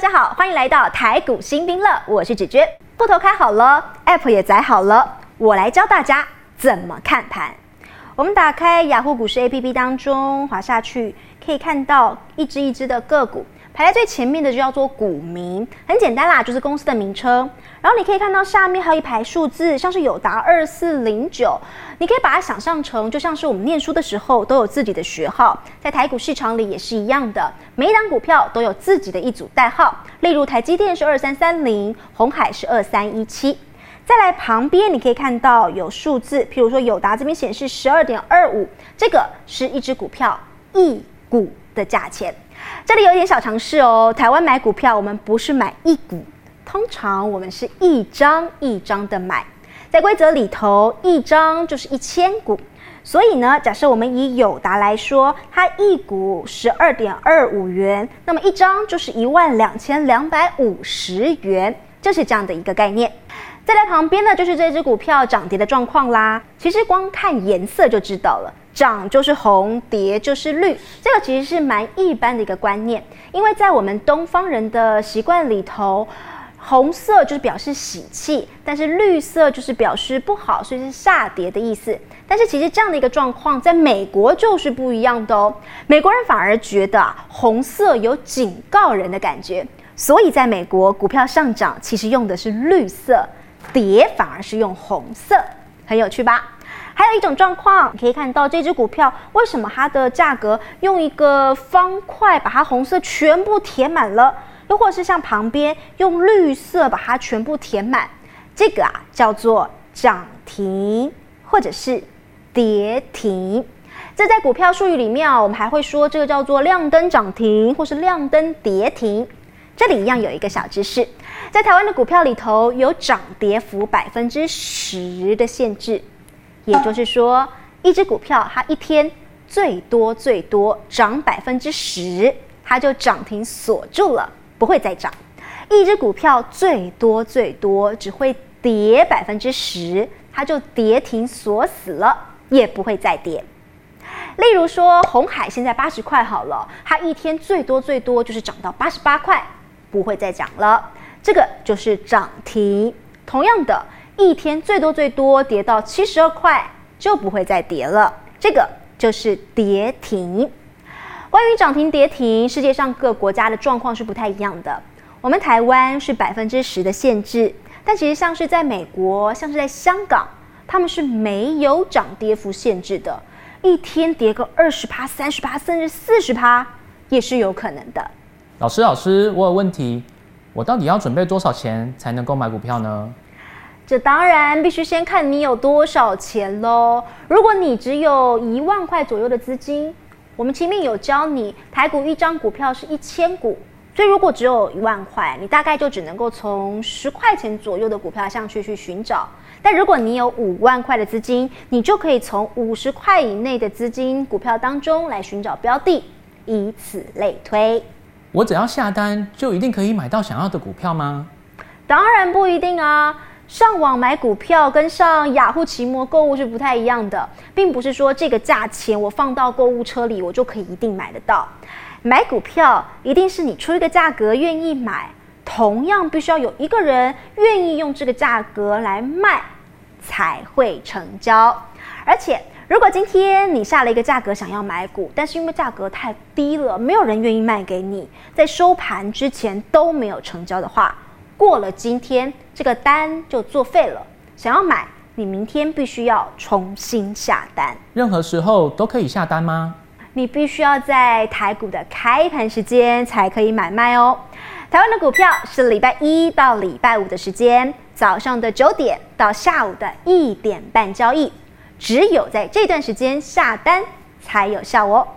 大家好，欢迎来到台股新兵乐，我是芷娟。户头开好了，App 也载好了，我来教大家怎么看盘。我们打开雅虎股市 APP 当中，滑下去可以看到一只一只的个股。排在最前面的就叫做股名，很简单啦，就是公司的名称。然后你可以看到下面还有一排数字，像是友达二四零九，你可以把它想象成就像是我们念书的时候都有自己的学号，在台股市场里也是一样的，每一档股票都有自己的一组代号。例如台积电是二三三零，红海是二三一七。再来旁边你可以看到有数字，譬如说友达这边显示十二点二五，这个是一只股票一股的价钱。这里有一点小常识哦，台湾买股票，我们不是买一股，通常我们是一张一张的买。在规则里头，一张就是一千股，所以呢，假设我们以友达来说，它一股十二点二五元，那么一张就是一万两千两百五十元，就是这样的一个概念。再来旁边呢，就是这只股票涨跌的状况啦。其实光看颜色就知道了。涨就是红，跌就是绿，这个其实是蛮一般的一个观念，因为在我们东方人的习惯里头，红色就是表示喜气，但是绿色就是表示不好，所以是下跌的意思。但是其实这样的一个状况，在美国就是不一样的哦，美国人反而觉得红色有警告人的感觉，所以在美国股票上涨其实用的是绿色，跌反而是用红色，很有趣吧？还有一种状况，你可以看到这只股票为什么它的价格用一个方块把它红色全部填满了，又或是像旁边用绿色把它全部填满，这个啊叫做涨停或者是跌停。这在股票术语里面啊，我们还会说这个叫做亮灯涨停或是亮灯跌停。这里一样有一个小知识，在台湾的股票里头有涨跌幅百分之十的限制。也就是说，一只股票它一天最多最多涨百分之十，它就涨停锁住了，不会再涨；一只股票最多最多只会跌百分之十，它就跌停锁死了，也不会再跌。例如说，红海现在八十块好了，它一天最多最多就是涨到八十八块，不会再涨了，这个就是涨停。同样的。一天最多最多跌到七十二块就不会再跌了，这个就是跌停。关于涨停跌停，世界上各国家的状况是不太一样的。我们台湾是百分之十的限制，但其实像是在美国，像是在香港，他们是没有涨跌幅限制的，一天跌个二十趴、三十趴，甚至四十趴也是有可能的。老师，老师，我有问题，我到底要准备多少钱才能够买股票呢？这当然必须先看你有多少钱喽。如果你只有一万块左右的资金，我们前面有教你，台股一张股票是一千股，所以如果只有一万块，你大概就只能够从十块钱左右的股票上去去寻找。但如果你有五万块的资金，你就可以从五十块以内的资金股票当中来寻找标的，以此类推。我只要下单就一定可以买到想要的股票吗？当然不一定啊。上网买股票跟上雅虎奇摩购物是不太一样的，并不是说这个价钱我放到购物车里我就可以一定买得到。买股票一定是你出一个价格愿意买，同样必须要有一个人愿意用这个价格来卖才会成交。而且如果今天你下了一个价格想要买股，但是因为价格太低了，没有人愿意卖给你，在收盘之前都没有成交的话。过了今天，这个单就作废了。想要买，你明天必须要重新下单。任何时候都可以下单吗？你必须要在台股的开盘时间才可以买卖哦。台湾的股票是礼拜一到礼拜五的时间，早上的九点到下午的一点半交易，只有在这段时间下单才有效哦。